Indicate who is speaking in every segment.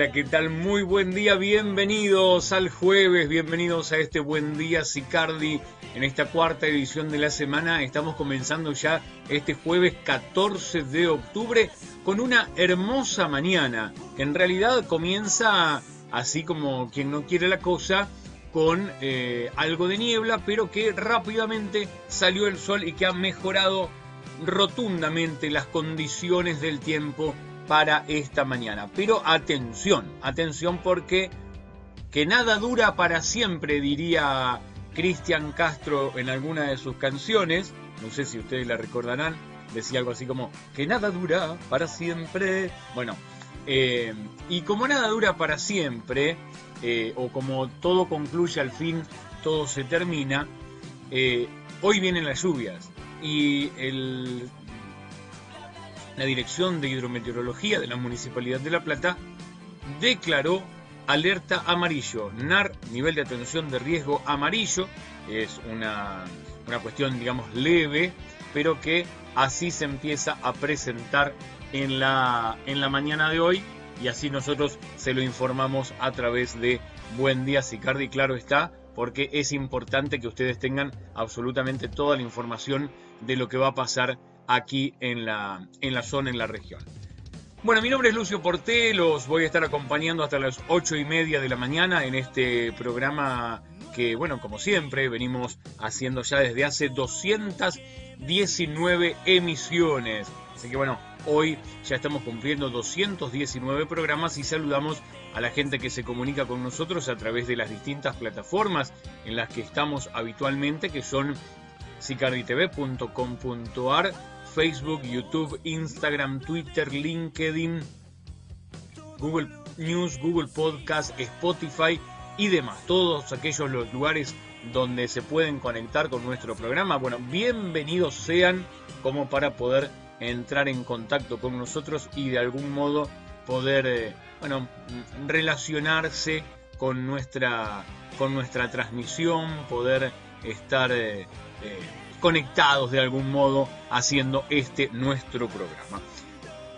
Speaker 1: Hola, ¿qué tal? Muy buen día, bienvenidos al jueves, bienvenidos a este buen día Sicardi en esta cuarta edición de la semana. Estamos comenzando ya este jueves 14 de octubre con una hermosa mañana. En realidad comienza así como quien no quiere la cosa con eh, algo de niebla, pero que rápidamente salió el sol y que ha mejorado rotundamente las condiciones del tiempo para esta mañana. Pero atención, atención porque que nada dura para siempre, diría Cristian Castro en alguna de sus canciones, no sé si ustedes la recordarán, decía algo así como, que nada dura para siempre. Bueno, eh, y como nada dura para siempre, eh, o como todo concluye al fin, todo se termina, eh, hoy vienen las lluvias y el, la Dirección de Hidrometeorología de la Municipalidad de La Plata declaró alerta amarillo, NAR, nivel de atención de riesgo amarillo, es una, una cuestión, digamos, leve, pero que así se empieza a presentar en la, en la mañana de hoy y así nosotros se lo informamos a través de Buen Día Sicardi, claro está, porque es importante que ustedes tengan absolutamente toda la información de lo que va a pasar aquí en la, en la zona, en la región. Bueno, mi nombre es Lucio Porté, los voy a estar acompañando hasta las ocho y media de la mañana en este programa que, bueno, como siempre, venimos haciendo ya desde hace 219 emisiones. Así que bueno, hoy ya estamos cumpliendo 219 programas y saludamos a la gente que se comunica con nosotros a través de las distintas plataformas en las que estamos habitualmente, que son sicarditv.com.ar, Facebook, YouTube, Instagram, Twitter, LinkedIn, Google News, Google Podcast, Spotify y demás. Todos aquellos los lugares donde se pueden conectar con nuestro programa. Bueno, bienvenidos sean como para poder entrar en contacto con nosotros y de algún modo poder, eh, bueno, relacionarse con nuestra, con nuestra transmisión, poder estar eh, eh, conectados de algún modo haciendo este nuestro programa.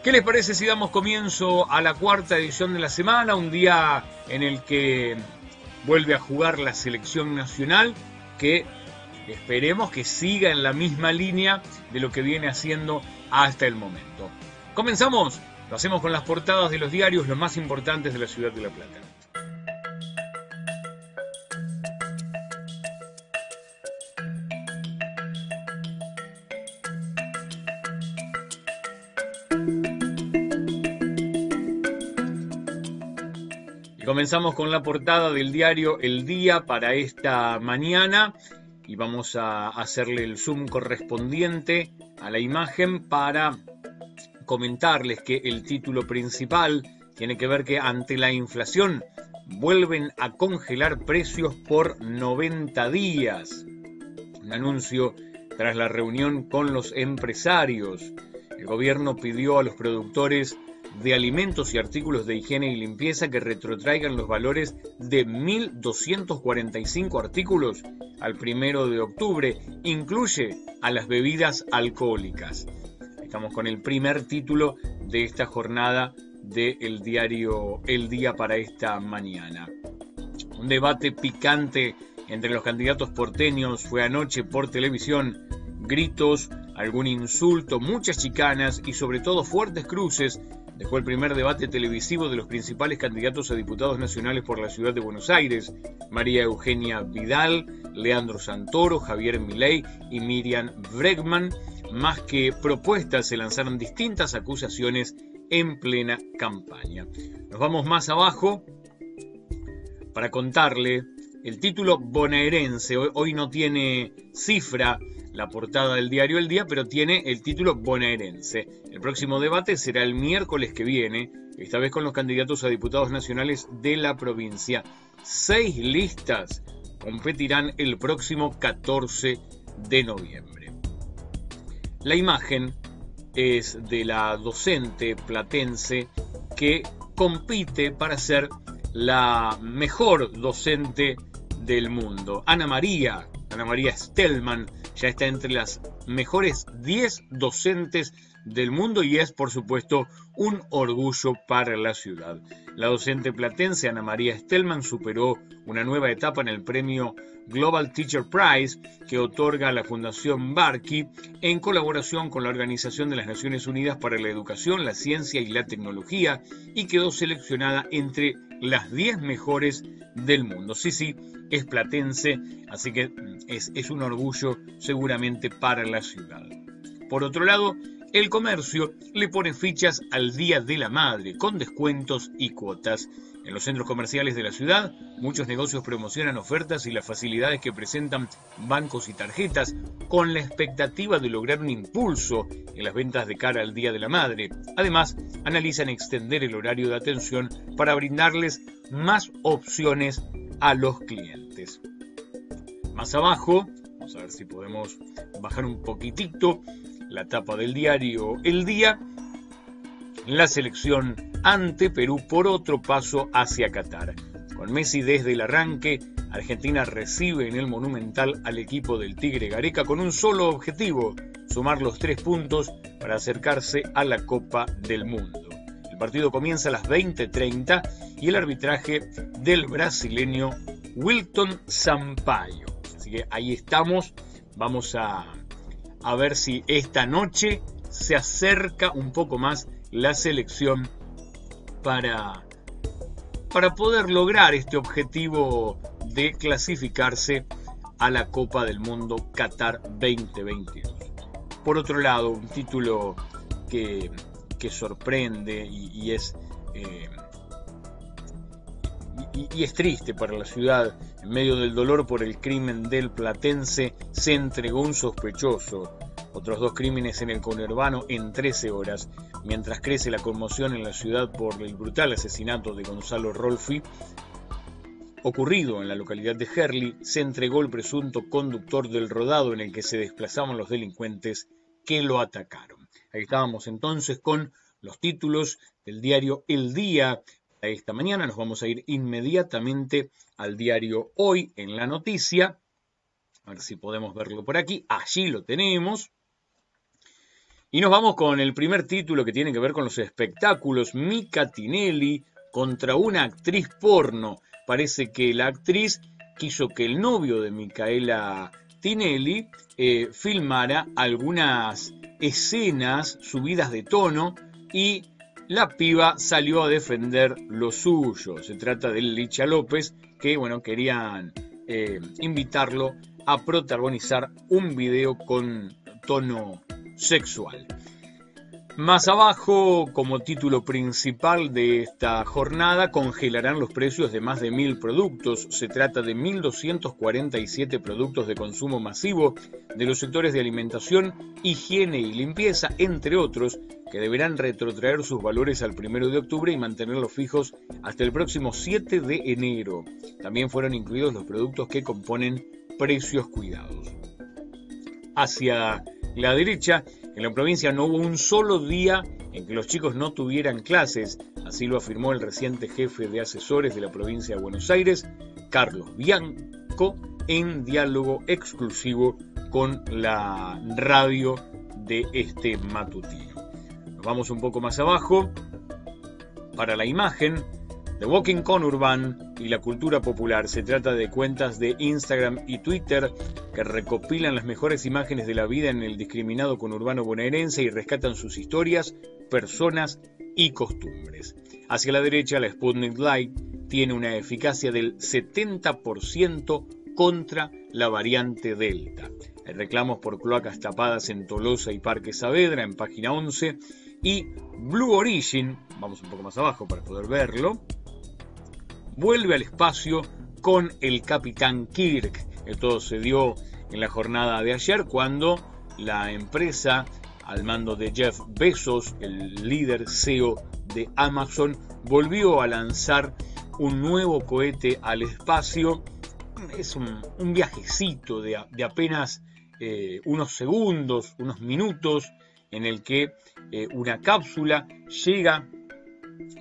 Speaker 1: ¿Qué les parece si damos comienzo a la cuarta edición de la semana? Un día en el que vuelve a jugar la selección nacional que esperemos que siga en la misma línea de lo que viene haciendo hasta el momento. Comenzamos, lo hacemos con las portadas de los diarios los más importantes de la ciudad de La Plata. Comenzamos con la portada del diario El Día para esta mañana y vamos a hacerle el zoom correspondiente a la imagen para comentarles que el título principal tiene que ver que ante la inflación vuelven a congelar precios por 90 días. Un anuncio tras la reunión con los empresarios. El gobierno pidió a los productores de alimentos y artículos de higiene y limpieza que retrotraigan los valores de 1.245 artículos al primero de octubre. Incluye a las bebidas alcohólicas. Estamos con el primer título de esta jornada del diario El Día para esta mañana. Un debate picante entre los candidatos porteños fue anoche por televisión. Gritos, algún insulto, muchas chicanas y sobre todo fuertes cruces dejó el primer debate televisivo de los principales candidatos a diputados nacionales por la ciudad de Buenos Aires, María Eugenia Vidal, Leandro Santoro, Javier Milei y Miriam Bregman, más que propuestas se lanzaron distintas acusaciones en plena campaña. Nos vamos más abajo para contarle el título bonaerense. Hoy, no tiene cifra la portada del diario El Día, pero tiene el título bonaerense. El próximo debate será el miércoles que viene, esta vez con los candidatos a diputados nacionales de la provincia. Seis listas competirán el próximo 14 de noviembre. La imagen es de la docente platense que compite para ser la mejor docente del mundo. Ana María, Ana María Stellman, ya está entre las mejores 10 docentes del mundo y es, por supuesto, un orgullo para la ciudad. La docente platense Ana María Stellman superó una nueva etapa en el premio Global Teacher Prize que otorga la Fundación Barkey en colaboración con la Organización de las Naciones Unidas para la Educación, la Ciencia y la Tecnología y quedó seleccionada entre las 10 mejores del mundo. Sí, sí, es platense, así que es, es un orgullo seguramente para la ciudad. Por otro lado, el comercio le pone fichas al Día de la Madre con descuentos y cuotas. En los centros comerciales de la ciudad, muchos negocios promocionan ofertas y las facilidades que presentan bancos y tarjetas con la expectativa de lograr un impulso en las ventas de cara al Día de la Madre. Además, analizan extender el horario de atención para brindarles más opciones a los clientes. Más abajo, vamos a ver si podemos bajar un poquitito la tapa del diario El Día, la selección ante Perú por otro paso hacia Qatar. Con Messi desde el arranque, Argentina recibe en el Monumental al equipo del Tigre Gareca con un solo objetivo, sumar los tres puntos para acercarse a la Copa del Mundo. El partido comienza a las 20:30 y el arbitraje del brasileño Wilton Sampaio. Así que ahí estamos, vamos a, a ver si esta noche se acerca un poco más la selección para, para poder lograr este objetivo de clasificarse a la Copa del Mundo Qatar 2022. Por otro lado, un título que, sorprende y, es, eh, y, es triste para la ciudad. En medio del dolor por el crimen del platense, se entregó un sospechoso otros dos crímenes en el conurbano en 13 horas. Mientras crece la conmoción en la ciudad por el brutal asesinato de Gonzalo Rolfi, ocurrido en la localidad de Herli, se entregó el presunto conductor del rodado en el que se desplazaban los delincuentes que lo atacaron. Ahí estábamos entonces con los títulos del diario El Día. Esta mañana nos vamos a ir inmediatamente al diario Hoy en la noticia. A ver si podemos verlo por aquí. Allí lo tenemos. Y nos vamos con el primer título que tiene que ver con los espectáculos. Mika Tinelli contra una actriz porno. Parece que la actriz quiso que el novio de Micaela Tinelli eh, filmara algunas escenas subidas de tono y la piba salió a defender lo suyo. Se trata de Licha López, que bueno, querían eh, invitarlo a protagonizar un video con tono sexual. Más abajo, como título principal de esta jornada, congelarán los precios de más de mil productos. Se trata de 1.247 productos de consumo masivo de los sectores de alimentación, higiene y limpieza, entre otros, que deberán retrotraer sus valores al 1 de octubre y mantenerlos fijos hasta el próximo 7 de enero. También fueron incluidos los productos que componen precios cuidados. Hacia la derecha, en la provincia no hubo un solo día en que los chicos no tuvieran clases, así lo afirmó el reciente jefe de asesores de la provincia de Buenos Aires, Carlos Bianco, en diálogo exclusivo con la radio de este matutino. Nos vamos un poco más abajo. Para la imagen, The Walking Conurban y la cultura popular. Se trata de cuentas de Instagram y Twitter que recopilan las mejores imágenes de la vida en el discriminado conurbano bonaerense y rescatan sus historias, personas y costumbres. Hacia la derecha, la Sputnik Light tiene una eficacia del 70% contra la variante Delta. Hay reclamos por cloacas tapadas en Tolosa y Parque Saavedra en página 11 y Blue Origin, vamos un poco más abajo para poder verlo, vuelve al espacio con el capitán Kirk. Esto se dio en la jornada de ayer cuando la empresa al mando de Jeff Bezos, el líder CEO de Amazon, volvió a lanzar un nuevo cohete al espacio. Es un, viajecito de, apenas eh, unos segundos, unos minutos, en el que eh, una cápsula llega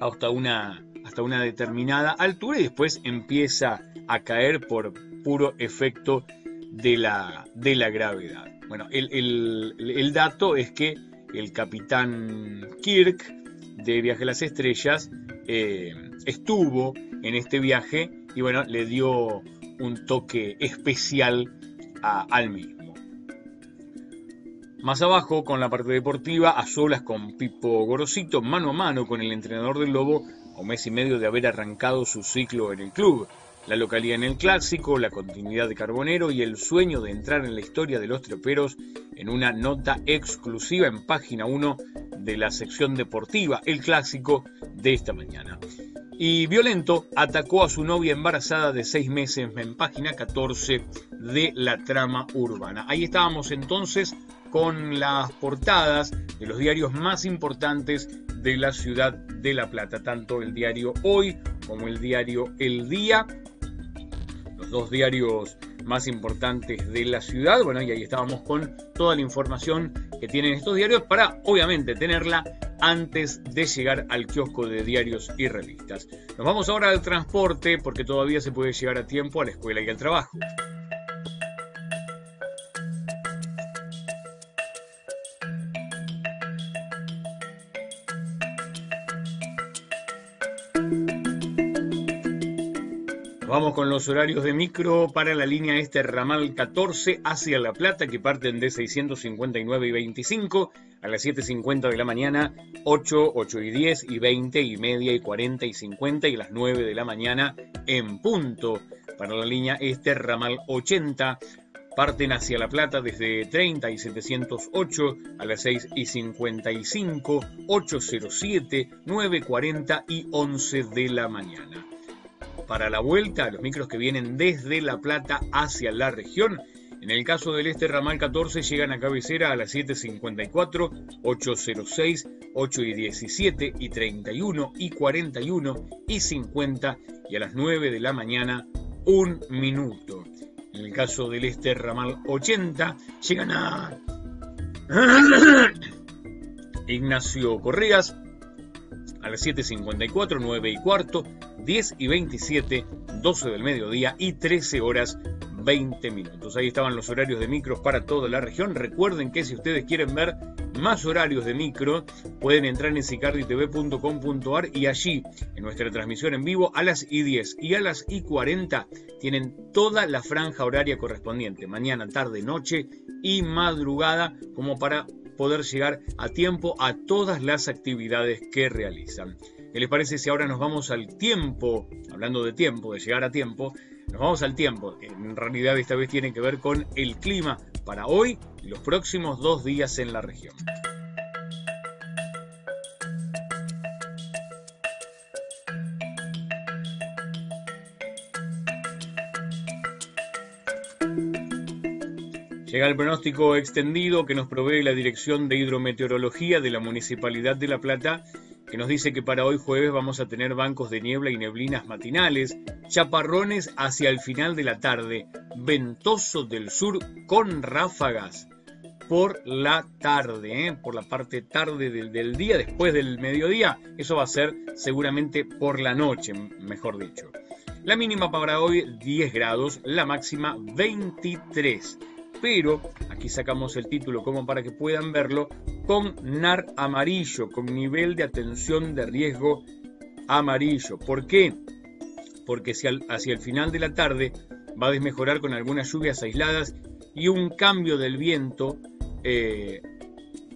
Speaker 1: hasta una hasta una determinada altura y después empieza a caer por puro efecto de la, de la gravedad. Bueno, el, dato es que el capitán Kirk de Viaje a las Estrellas eh, estuvo en este viaje y bueno, le dio un toque especial al mismo. Más abajo, con la parte deportiva, a solas con Pipo Gorosito, mano a mano con el entrenador del Lobo, un mes y medio de haber arrancado su ciclo en el club. La localidad en el clásico, la continuidad de Carbonero y el sueño de entrar en la historia de los troperos en una nota exclusiva en página 1 de la sección deportiva, el clásico de esta mañana. Y Violento atacó a su novia embarazada de seis meses en página 14 de la trama urbana. Ahí estábamos entonces con las portadas de los diarios más importantes de la ciudad de La Plata, tanto el diario Hoy como el diario El Día, los dos diarios más importantes de la ciudad. Bueno, y ahí estábamos con toda la información que tienen estos diarios para, obviamente, tenerla antes de llegar al kiosco de diarios y revistas. Nos vamos ahora al transporte porque todavía se puede llegar a tiempo a la escuela y al trabajo. Vamos con los horarios de micro para la línea este ramal 14 hacia La Plata que parten de 659 y 25 a las 7.50 de la mañana, 8, 8 y 10 y 20 y media y 40 y 50 y las 9 de la mañana en punto. Para la línea este ramal 80 parten hacia La Plata desde 30 y 708 a las 6 y 55, 807, 9.40 y 11 de la mañana para la vuelta, los micros que vienen desde La Plata hacia la región. En el caso del este ramal 14 llegan a cabecera a las 7.54, 8.06, 8 y 17 y 31 y 41 y 50 y a las 9 de la mañana un minuto. En el caso del este ramal 80 llegan a Ignacio Correas a las 7.54, 9 y cuarto, 10 y 27, 12 del mediodía y 13 horas 20 minutos. Ahí estaban los horarios de micros para toda la región. Recuerden que si ustedes quieren ver más horarios de micro, pueden entrar en sicarditv.com.ar y allí, en nuestra transmisión en vivo, a las I10 y a las I40 tienen toda la franja horaria correspondiente, mañana, tarde, noche y madrugada, como para poder llegar a tiempo a todas las actividades que realizan. ¿Qué les parece si ahora nos vamos al tiempo? Hablando de tiempo, de llegar a tiempo, nos vamos al tiempo. En realidad esta vez tiene que ver con el clima para hoy y los próximos dos días en la región. Llega el pronóstico extendido que nos provee la Dirección de Hidrometeorología de la Municipalidad de La Plata, que nos dice que para hoy jueves vamos a tener bancos de niebla y neblinas matinales, chaparrones hacia el final de la tarde, ventoso del sur con ráfagas por la tarde, ¿eh? por la parte tarde del, del, día, después del mediodía. Eso va a ser seguramente por la noche, mejor dicho. La mínima para hoy 10 grados, la máxima 23 pero aquí sacamos el título como para que puedan verlo, con NAR amarillo, con nivel de atención de riesgo amarillo. ¿Por qué? Porque hacia el final de la tarde va a desmejorar con algunas lluvias aisladas y un cambio del viento eh,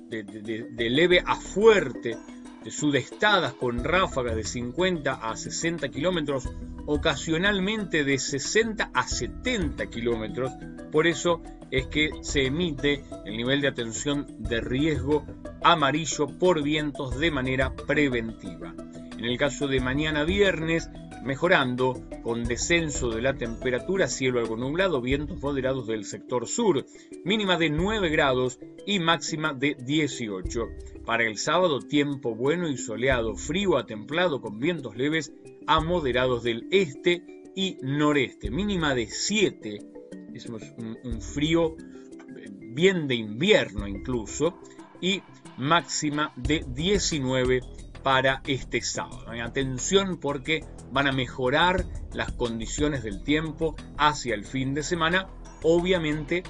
Speaker 1: de, leve a fuerte, de sudestadas con ráfagas de 50 a 60 kilómetros, ocasionalmente de 60 a 70 kilómetros. Por eso es que se emite el nivel de atención de riesgo amarillo por vientos de manera preventiva. En el caso de mañana viernes, mejorando con descenso de la temperatura, cielo algo nublado, vientos moderados del sector sur, mínima de 9 grados y máxima de 18. Para el sábado, tiempo bueno y soleado, frío a templado con vientos leves a moderados del este y noreste, mínima de 7 es un, frío eh, bien de invierno incluso, y máxima de 19 para este sábado. Atención porque van a mejorar las condiciones del tiempo hacia el fin de semana, obviamente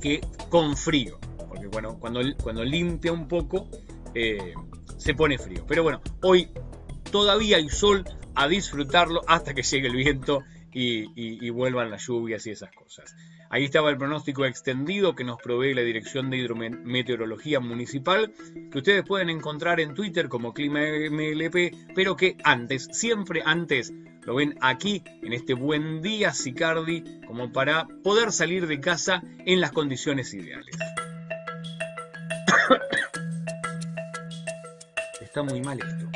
Speaker 1: que con frío, porque bueno, cuando, cuando limpia un poco eh, se pone frío. Pero bueno, hoy todavía hay sol a disfrutarlo hasta que llegue el viento y, vuelvan las lluvias y esas cosas. Ahí estaba el pronóstico extendido que nos provee la Dirección de Hidrometeorología Municipal, que ustedes pueden encontrar en Twitter como Clima MLP, pero que antes, siempre antes, lo ven aquí en este buen día Sicardi, como para poder salir de casa en las condiciones ideales. Está muy mal esto.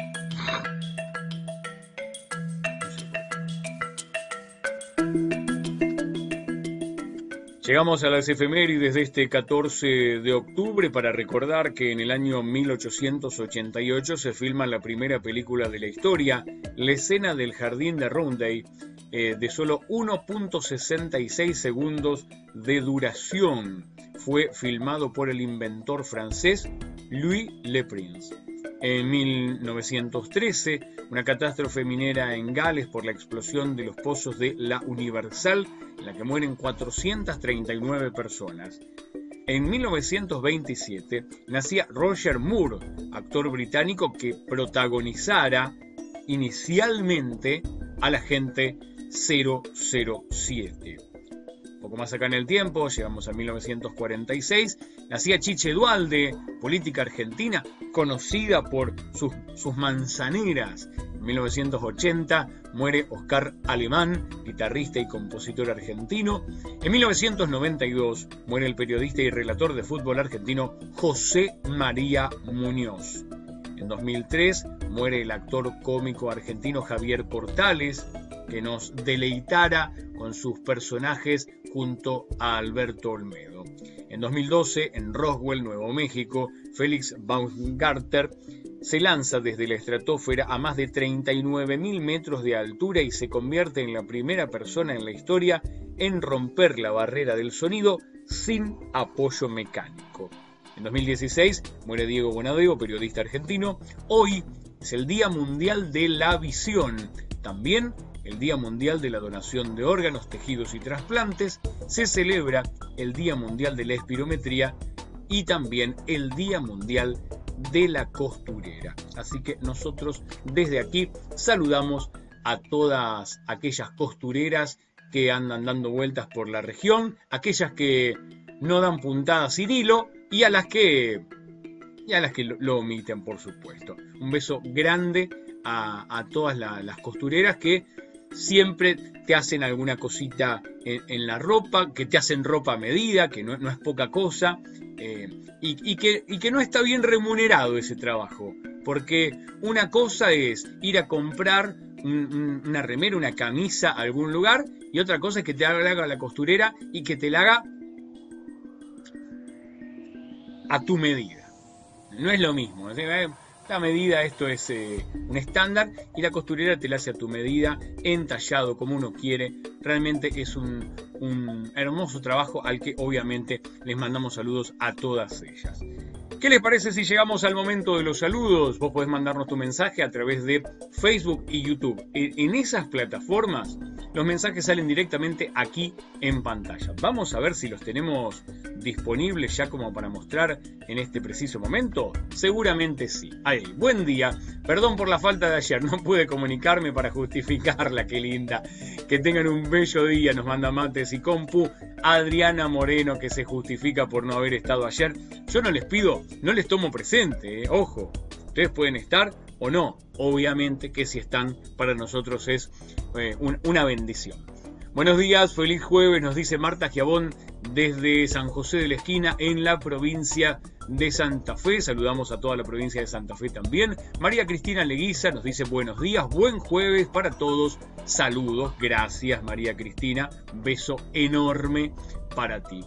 Speaker 1: Llegamos a las efemérides de este 14 de octubre para recordar que en el año 1888 se filma la primera película de la historia, la escena del jardín de Roundey, eh, de solo 1.66 segundos de duración. Fue filmado por el inventor francés Louis Le Prince. En 1913, una catástrofe minera en Gales por la explosión de los pozos de La Universal, en la que mueren 439 personas. En 1927 nacía Roger Moore, actor británico que protagonizara inicialmente a la gente 007 poco más acá en el tiempo, llegamos a 1946, nacía Chiche Dualde, política argentina, conocida por sus, sus manzaneras. En 1980 muere Oscar Alemán, guitarrista y compositor argentino. En 1992 muere el periodista y relator de fútbol argentino José María Muñoz. En 2003 muere el actor cómico argentino Javier Portales, que nos deleitara con sus personajes junto a Alberto Olmedo. En 2012, en Roswell, Nuevo México, Félix Baumgartner se lanza desde la estratosfera a más de 39.000 metros de altura y se convierte en la primera persona en la historia en romper la barrera del sonido sin apoyo mecánico. En 2016 muere Diego Bonadeo, periodista argentino. Hoy es el Día Mundial de la Visión. También el Día Mundial de la Donación de Órganos, Tejidos y Trasplantes, se celebra el Día Mundial de la Espirometría y también el Día Mundial de la Costurera. Así que nosotros desde aquí saludamos a todas aquellas costureras que andan dando vueltas por la región, aquellas que no dan puntadas sin hilo y a las que, y a las que lo, omiten, por supuesto. Un beso grande a, todas las costureras que siempre te hacen alguna cosita en, la ropa, que te hacen ropa a medida, que no, es poca cosa, eh, y, que, que no está bien remunerado ese trabajo, porque una cosa es ir a comprar una remera, una camisa a algún lugar, y otra cosa es que te haga la costurera y que te la haga a tu medida. No es lo mismo la medida, esto es eh, un estándar y la costurera te la hace a tu medida, entallado como uno quiere. Realmente es un, un hermoso trabajo al que obviamente les mandamos saludos a todas ellas. ¿Qué les parece si llegamos al momento de los saludos? Vos podés mandarnos tu mensaje a través de Facebook y YouTube. En esas plataformas los mensajes salen directamente aquí en pantalla. Vamos a ver si los tenemos disponibles ya como para mostrar en este preciso momento. Seguramente sí. Ahí, buen día. Perdón por la falta de ayer, no pude comunicarme para justificarla, qué linda. Que tengan un bello día, nos manda mates y compu. Adriana Moreno que se justifica por no haber estado ayer. Yo no les pido no les tomo presente, eh, ojo. Ustedes pueden estar o no. Obviamente que si están, para nosotros es eh, una bendición. Buenos días, feliz jueves, nos dice Marta Giabón desde San José de la Esquina en la provincia de Santa Fe. Saludamos a toda la provincia de Santa Fe también. María Cristina Leguiza nos dice buenos días, buen jueves para todos. Saludos, gracias María Cristina. Beso enorme para ti.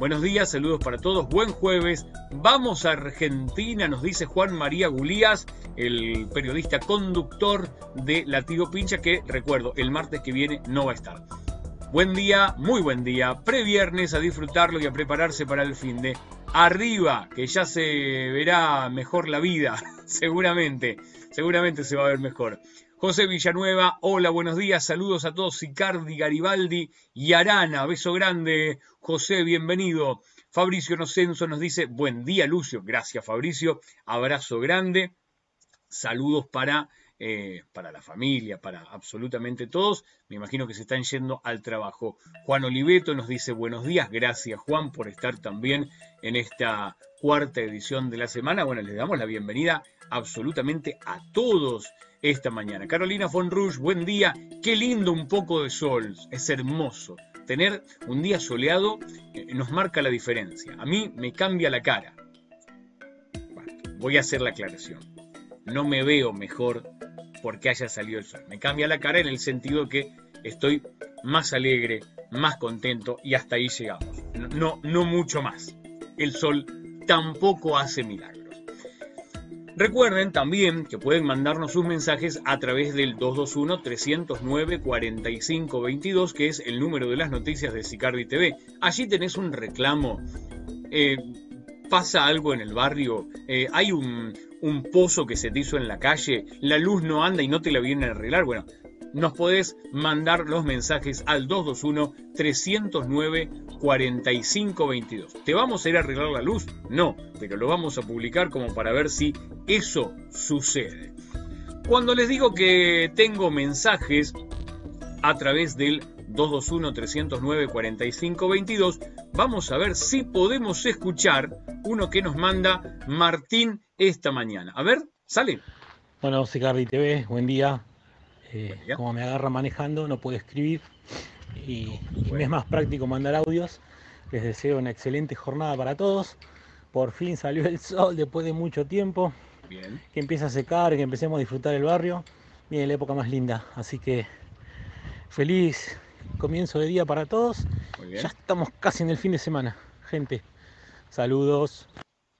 Speaker 1: Buenos días, saludos para todos, buen jueves. Vamos a Argentina, nos dice Juan María Gulías, el periodista conductor de Latido Pincha, que recuerdo, el martes que viene no va a estar. Buen día, muy buen día, previernes a disfrutarlo y a prepararse para el fin de. Arriba, que ya se verá mejor la vida, seguramente. seguramente se va a ver mejor. José Villanueva, hola, buenos días, saludos a todos, Sicardi, Garibaldi y Arana, beso grande, José, bienvenido. Fabricio Nocenso nos dice, buen día, Lucio, gracias Fabricio, abrazo grande, saludos para eh, para la familia, para absolutamente todos. Me imagino que se están yendo al trabajo. Juan Oliveto nos dice buenos días, gracias Juan por estar también en esta cuarta edición de la semana. Bueno, les damos la bienvenida absolutamente a todos esta mañana. Carolina von Rush, buen día. Qué lindo un poco de sol, es hermoso. Tener un día soleado eh, nos marca la diferencia. A mí me cambia la cara. voy a hacer la aclaración. No me veo mejor porque haya salido el sol. Me cambia la cara en el sentido que estoy más alegre, más contento y hasta ahí llegamos. No, no mucho más. El sol tampoco hace milagros. Recuerden también que pueden mandarnos sus mensajes a través del 221-309-4522, que es el número de las noticias de Sicardi TV. Allí tenés un reclamo. Eh, pasa algo en el barrio, eh, hay un, un pozo que se te hizo en la calle, la luz no anda y no te la vienen a arreglar, bueno, nos podés mandar los mensajes al 221-309-4522. ¿Te vamos a ir a arreglar la luz? No, pero lo vamos a publicar como para ver si eso sucede. Cuando les digo que tengo mensajes a través del 221-309-4522, vamos a ver si podemos escuchar uno que nos manda Martín esta mañana. A ver, sale.
Speaker 2: Bueno, Secardi TV, buen día. Eh, como me agarra manejando, no puedo escribir y, me es más práctico mandar audios. Les deseo una excelente jornada para todos. Por fin salió el sol después de mucho tiempo. Bien. Que empiece a secar, que empecemos a disfrutar el barrio. Viene la época más linda. Así que feliz comienzo de día para todos. Ya estamos casi en el fin de semana, gente. Saludos.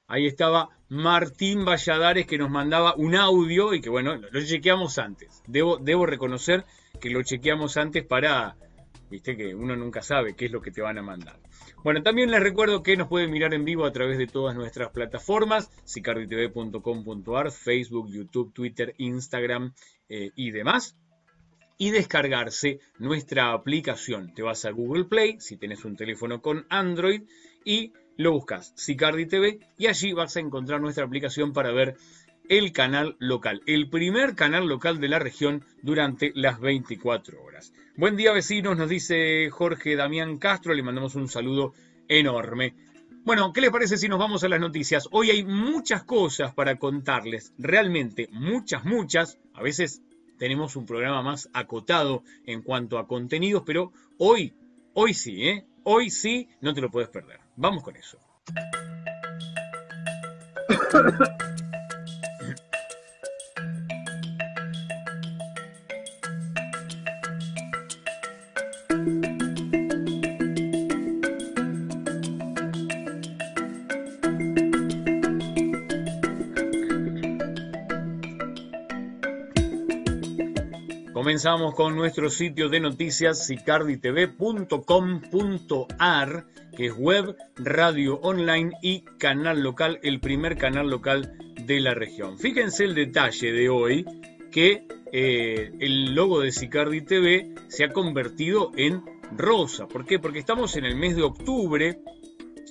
Speaker 1: Ahí estaba Martín Valladares que nos mandaba un audio y que bueno, lo chequeamos antes. Debo, debo reconocer que lo chequeamos antes para, viste que uno nunca sabe qué es lo que te van a mandar. Bueno, también les recuerdo que nos pueden mirar en vivo a través de todas nuestras plataformas, sicarditv.com.ar, Facebook, YouTube, Twitter, Instagram eh, y demás y descargarse nuestra aplicación. Te vas a Google Play si tienes un teléfono con Android y lo buscas Sicardi TV y allí vas a encontrar nuestra aplicación para ver el canal local, el primer canal local de la región durante las 24 horas. Buen día vecinos, nos dice Jorge Damián Castro, le mandamos un saludo enorme. Bueno, ¿qué les parece si nos vamos a las noticias? Hoy hay muchas cosas para contarles, realmente muchas, muchas, a veces tenemos un programa más acotado en cuanto a contenidos, pero hoy, hoy sí, ¿eh? Hoy sí, no te lo puedes perder. Vamos con eso. Comenzamos con nuestro sitio de noticias sicarditv.com.ar, que es web, radio online y canal local, el primer canal local de la región. Fíjense el detalle de hoy que eh, el logo de Sicardi TV se ha convertido en rosa. ¿Por qué? Porque estamos en el mes de octubre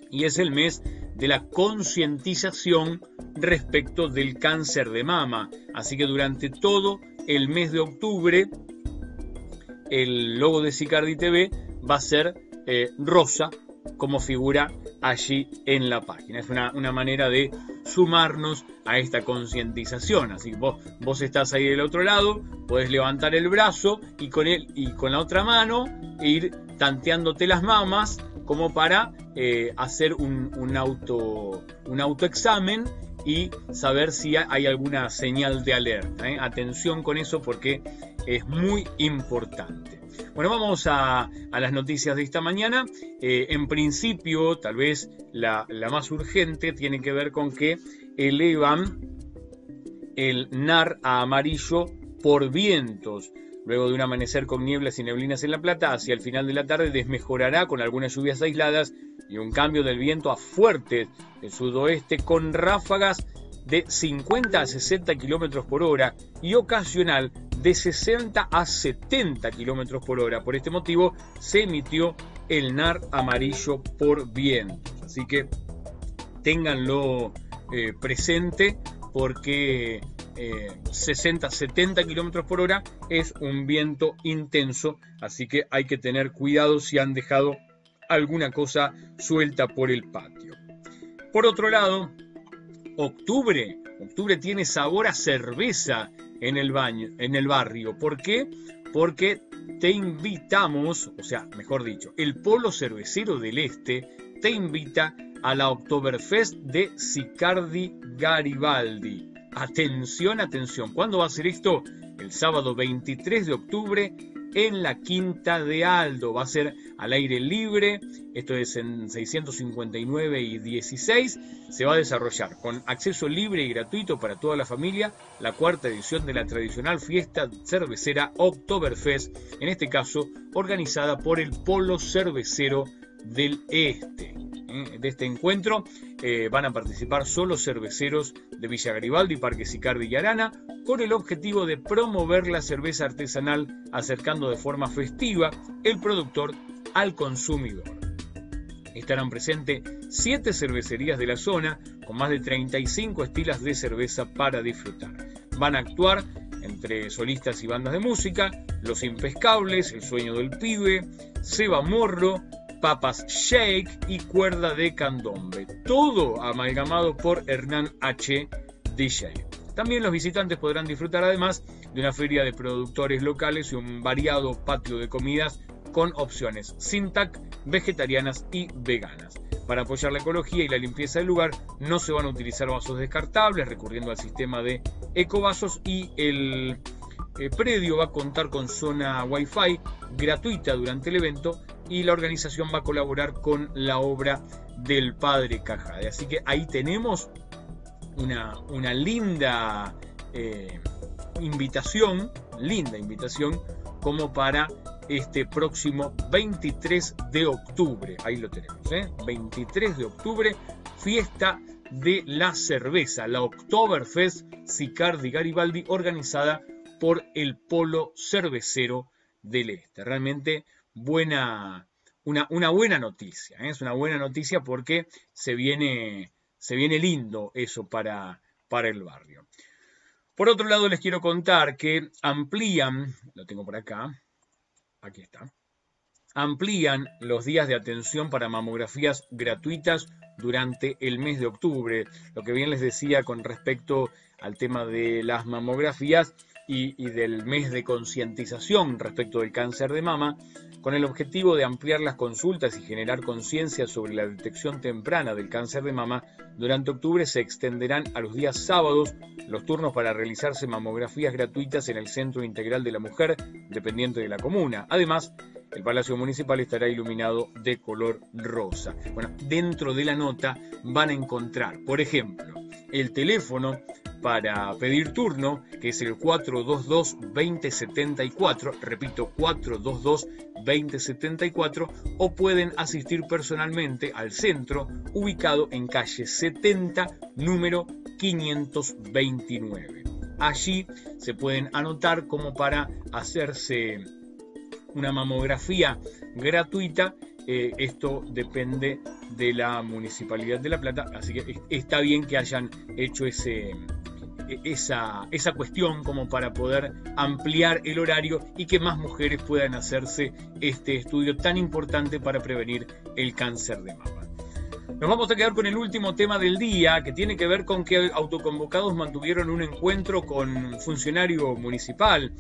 Speaker 1: y es el mes de la concientización respecto del cáncer de mama. Así que durante todo el mes de octubre el logo de Sicardi TV va a ser eh, rosa como figura allí en la página. Es una, manera de sumarnos a esta concientización. Así que vos, vos estás ahí del otro lado, podés levantar el brazo y con, él, y con la otra mano ir tanteándote las mamas como para eh, hacer un, un, auto, un autoexamen y saber si hay alguna señal de alerta. ¿eh? Atención con eso porque es muy importante. Bueno, vamos a, las noticias de esta mañana. Eh, en principio, tal vez la, más urgente tiene que ver con que elevan el NAR a amarillo por vientos. Luego de un amanecer con nieblas y neblinas en La Plata, hacia el final de la tarde desmejorará con algunas lluvias aisladas y un cambio del viento a fuerte del sudoeste con ráfagas de 50 a 60 kilómetros por hora y ocasional de 60 a 70 kilómetros por hora. Por este motivo se emitió el NAR amarillo por viento. Así que ténganlo eh, presente porque 60-70 eh, kilómetros por hora es un viento intenso, así que hay que tener cuidado si han dejado alguna cosa suelta por el patio. Por otro lado, octubre, octubre tiene sabor a cerveza en el baño, en el barrio. ¿Por qué? Porque te invitamos, o sea, mejor dicho, el Polo Cervecero del Este te invita a la Oktoberfest de Sicardi Garibaldi. Atención, atención. ¿Cuándo va a ser esto? El sábado 23 de octubre en la Quinta de Aldo. Va a ser al aire libre. Esto es en 659 y 16. Se va a desarrollar con acceso libre y gratuito para toda la familia la cuarta edición de la tradicional fiesta cervecera Oktoberfest. En este caso, organizada por el Polo Cervecero del Este. ¿eh? De este encuentro eh, van a participar solo cerveceros de Villa Garibaldi, Parque Sicardi y Arana, con el objetivo de promover la cerveza artesanal, acercando de forma festiva el productor al consumidor. Estarán presentes siete cervecerías de la zona, con más de 35 estilos de cerveza para disfrutar. Van a actuar entre solistas y bandas de música, Los Impescables, El Sueño del Pibe, Seba Morro, papas shake y cuerda de candombe. Todo amalgamado por Hernán H. DJ. También los visitantes podrán disfrutar además de una feria de productores locales y un variado patio de comidas con opciones Sintac, vegetarianas y veganas. Para apoyar la ecología y la limpieza del lugar no se van a utilizar vasos descartables recurriendo al sistema de ecovasos y el el predio va a contar con zona Wi-Fi gratuita durante el evento y la organización va a colaborar con la obra del padre Cajade. Así que ahí tenemos una, una linda eh, invitación, linda invitación como para este próximo 23 de octubre. Ahí lo tenemos, 23 ¿eh? de octubre, fiesta de la cerveza, la Oktoberfest Sicardi Garibaldi, organizada por el polo cervecero del este. Realmente buena, una, una buena noticia, ¿eh? es una buena noticia porque se viene, se viene lindo eso para, para el barrio. Por otro lado, les quiero contar que amplían, lo tengo por acá, aquí está, amplían los días de atención para mamografías gratuitas durante el mes de octubre. Lo que bien les decía con respecto al tema de las mamografías, y, del mes de concientización respecto del cáncer de mama, con el objetivo de ampliar las consultas y generar conciencia sobre la detección temprana del cáncer de mama, durante octubre se extenderán a los días sábados los turnos para realizarse mamografías gratuitas en el Centro Integral de la Mujer, dependiente de la comuna. Además, el Palacio Municipal estará iluminado de color rosa. Bueno, dentro de la nota van a encontrar, por ejemplo, el teléfono para pedir turno, que es el 422-2074, repito, 422-2074, o pueden asistir personalmente al centro ubicado en calle 70, número 529. Allí se pueden anotar como para hacerse una mamografía gratuita. Eh, esto depende de la Municipalidad de La Plata, así que está bien que hayan hecho ese, e, esa, esa cuestión como para poder ampliar el horario y que más mujeres puedan hacerse este estudio tan importante para prevenir el cáncer de mama. Nos vamos a quedar con el último tema del día, que tiene que ver con que autoconvocados mantuvieron un encuentro con funcionario municipal.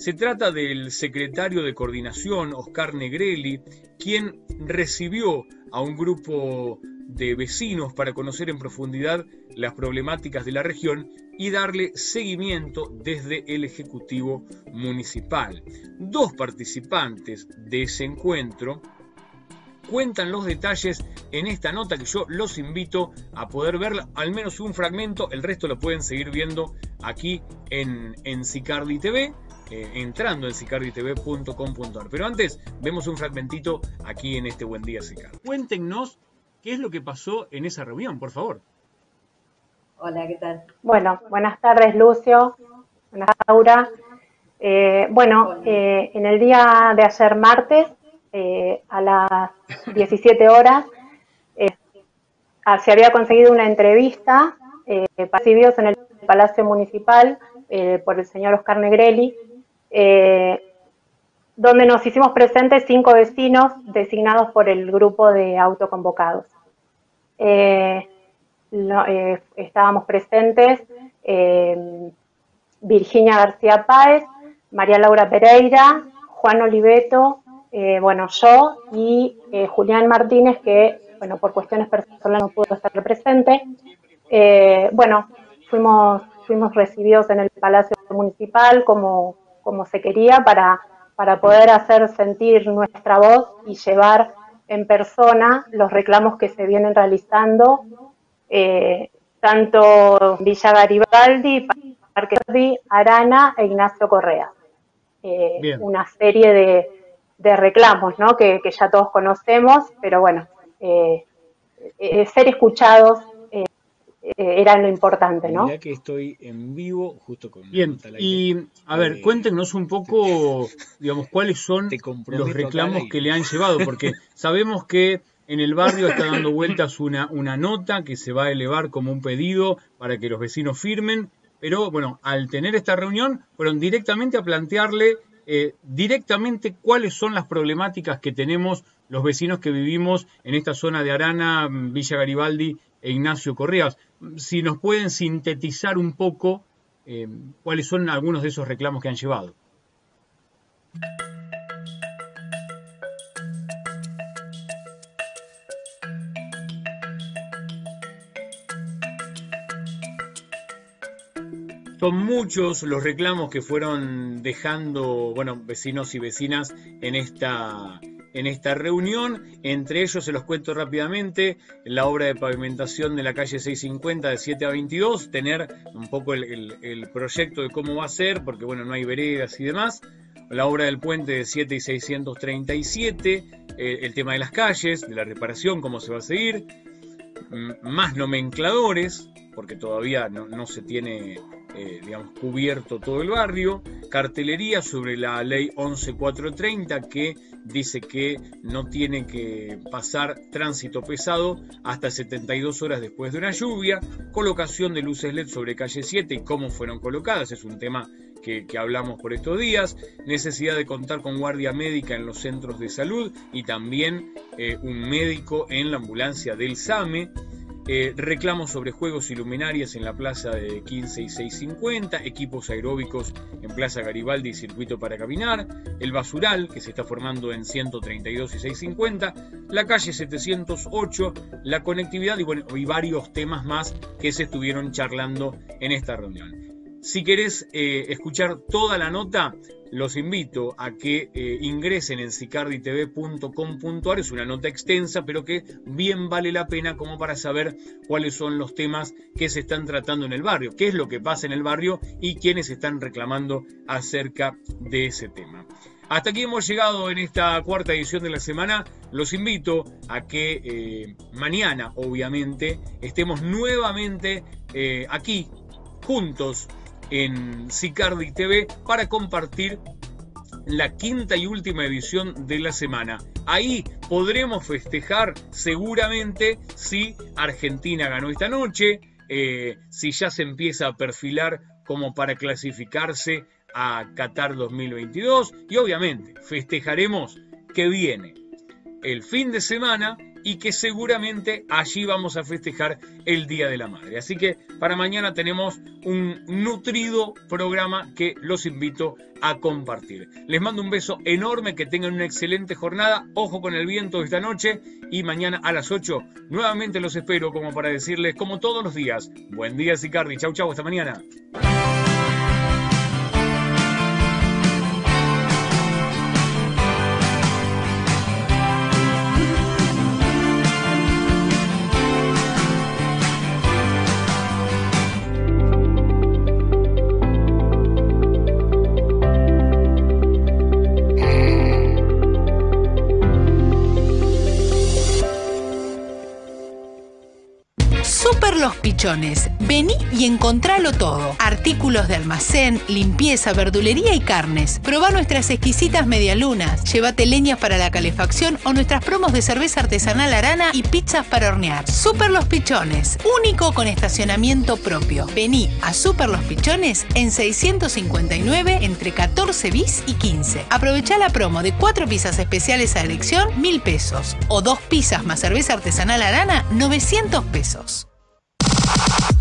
Speaker 1: Se trata del secretario de coordinación, Oscar Negrelli, quien recibió a un grupo de vecinos para conocer en profundidad las problemáticas de la región y darle seguimiento desde el Ejecutivo Municipal. Dos participantes de ese encuentro cuentan los detalles en esta nota que yo los invito a poder ver al menos un fragmento, el resto lo pueden seguir viendo aquí en, en Sicardi TV. Eh, entrando en sicarditv.com.ar. Pero antes, vemos un fragmentito aquí en este Buen Día Sicardi. Cuéntenos qué es lo que pasó en esa reunión, por favor.
Speaker 3: Hola, ¿qué tal?
Speaker 4: Bueno, buenas tardes, Lucio. Buenas tardes, Laura. Eh, bueno, eh, en el día de ayer martes, eh, a las 17 horas, ah, se había conseguido una entrevista para en el Palacio Municipal por el señor Oscar Negrelli, donde nos hicimos presentes cinco vecinos designados por el grupo de autoconvocados. estábamos presentes Virginia García Páez, María Laura Pereira, Juan Oliveto, eh, bueno, yo y eh, Julián Martínez, que, bueno, por cuestiones personales no pudo estar presente. Eh, bueno, fuimos, fuimos recibidos en el Palacio Municipal como, como se quería para, para poder hacer sentir nuestra voz y llevar en persona los reclamos que se vienen realizando, tanto Villa Garibaldi, Parque Arana e Ignacio Correa. Eh, una serie de, reclamos ¿no? que, ya todos conocemos, pero bueno, eh, eh, ser escuchados era lo importante, ¿no?
Speaker 1: Ya que estoy en vivo justo con Bien, y a ver, cuéntenos un poco, digamos, cuáles son los reclamos que le han llevado, porque sabemos que en el barrio está dando vueltas una, una nota que se va a elevar como un pedido para que los vecinos firmen pero bueno, al tener esta reunión, fueron directamente a plantearle eh, directamente cuáles son las problemáticas que tenemos los vecinos que vivimos en esta zona de Arana, Villa Garibaldi e Ignacio Correas. Si nos pueden sintetizar un poco eh, cuáles son algunos de esos reclamos que han llevado. Son muchos los reclamos que fueron dejando, bueno, vecinos y vecinas en esta, en esta reunión. Entre ellos, se los cuento rápidamente, la obra de pavimentación de la calle 650 de 7 a 22, tener un poco el, proyecto de cómo va a ser, porque bueno, no hay veredas y demás. La obra del puente de 7 y 637, eh, el tema de las calles, de la reparación, cómo se va a seguir. Más nomencladores, porque todavía no, no se tiene eh, digamos, cubierto todo el barrio, cartelería sobre la ley 11430 que dice que no tiene que pasar tránsito pesado hasta 72 horas después de una lluvia, colocación de luces LED sobre calle 7 y cómo fueron colocadas, es un tema que, hablamos por estos días, necesidad de contar con guardia médica en los centros de salud y también eh, un médico en la ambulancia del SAME, eh, reclamos sobre juegos y luminarias en la plaza de 15 y 650, equipos aeróbicos en Plaza Garibaldi y circuito para caminar, el basural que se está formando en 132 y 650, la calle 708, la conectividad y, bueno, y varios temas más que se estuvieron charlando en esta reunión. Si querés eh, escuchar toda la nota, los invito a que eh, ingresen en sicarditv.com.ar. Es una nota extensa, pero que bien vale la pena como para saber cuáles son los temas que se están tratando en el barrio, qué es lo que pasa en el barrio y quiénes están reclamando acerca de ese tema. Hasta aquí hemos llegado en esta cuarta edición de la semana. Los invito a que eh, mañana, obviamente, estemos nuevamente aquí, juntos, en Sicardi TV para compartir la quinta y última edición de la semana. Ahí podremos festejar seguramente si Argentina ganó esta noche, eh, si ya se empieza a perfilar como para clasificarse a Qatar 2022 y obviamente festejaremos que viene el fin de semana y que seguramente allí vamos a festejar el Día de la Madre. Así que para mañana tenemos un nutrido programa que los invito a compartir. Les mando un beso enorme, que tengan una excelente jornada, ojo con el viento esta noche y mañana a las 8 nuevamente los espero como para decirles como todos los días, buen día Sicardi, chau chau, hasta mañana.
Speaker 3: Vení y encontralo todo. Artículos de almacén, limpieza, verdulería y carnes. Probá nuestras exquisitas medialunas. Llévate leñas para la calefacción o nuestras promos de cerveza artesanal arana y pizzas para hornear. Super Los Pichones, único con estacionamiento propio. Vení a Super Los Pichones en 659 entre 14 bis y 15. Aprovechá la promo de 4 pizzas especiales a elección, 1000 pesos. O 2 pizzas más cerveza artesanal arana, 900 pesos.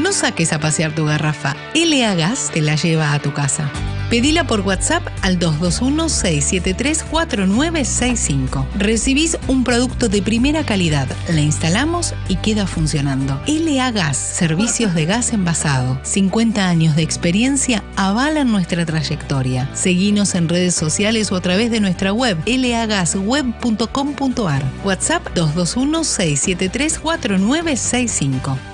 Speaker 3: No saques a pasear tu garrafa. LA Gas te la lleva a tu casa. Pedila por WhatsApp al 221-673-4965. Recibís un producto de primera calidad, la instalamos y queda funcionando. LA Gas, servicios de gas envasado. 50 años de experiencia avalan nuestra trayectoria. Seguinos en redes sociales o a través de nuestra web lagasweb.com.ar. WhatsApp 221-673-4965.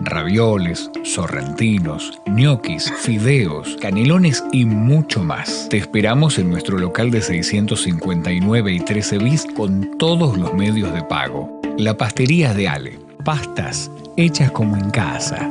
Speaker 5: ravioles, sorrentinos, ñoquis, fideos, canelones y mucho más. Te esperamos en nuestro local de 659 y 13 bis con todos los medios de pago. La pastería de Ale. Pastas hechas como en casa.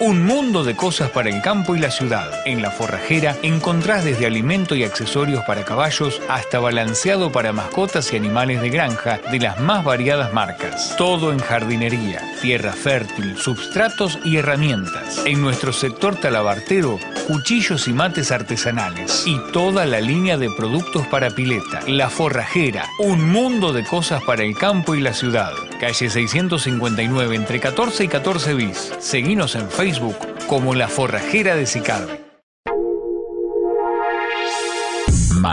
Speaker 6: un mundo de cosas para el campo y la ciudad. En la forrajera encontrás desde alimento y accesorios para caballos hasta balanceado para mascotas y animales de granja de las más variadas marcas. Todo en jardinería, tierra fértil, substratos y herramientas. En nuestro sector talabartero, cuchillos y mates artesanales y toda la línea de productos para pileta. La forrajera, un mundo de cosas para el campo y la ciudad. Calle 659 entre 14 y 14 bis. Seguinos en Facebook como La Forrajera de Sicardi.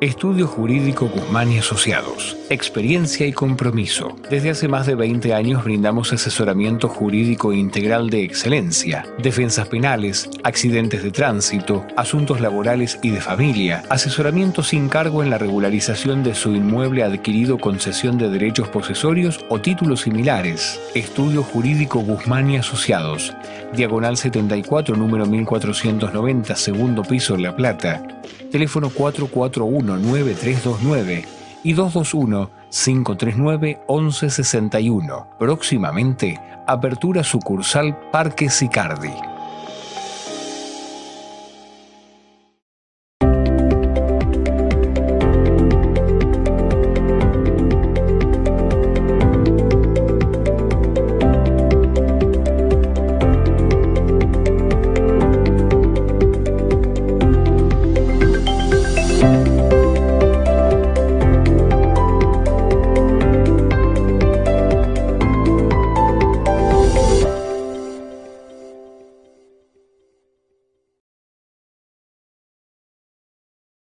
Speaker 6: Estudio Jurídico Guzmán y Asociados. Experiencia y compromiso. Desde hace más de 20 años brindamos asesoramiento jurídico integral de excelencia, defensas penales, accidentes de tránsito, asuntos laborales y de familia, asesoramiento sin cargo en la regularización de su inmueble adquirido concesión de derechos posesorios o títulos similares. Estudio Jurídico Guzmán y Asociados. Diagonal 74, número 1490, segundo piso, La Plata. Teléfono 441-9329 y 221-539-1161. Próximamente, apertura sucursal Parque Sicardi.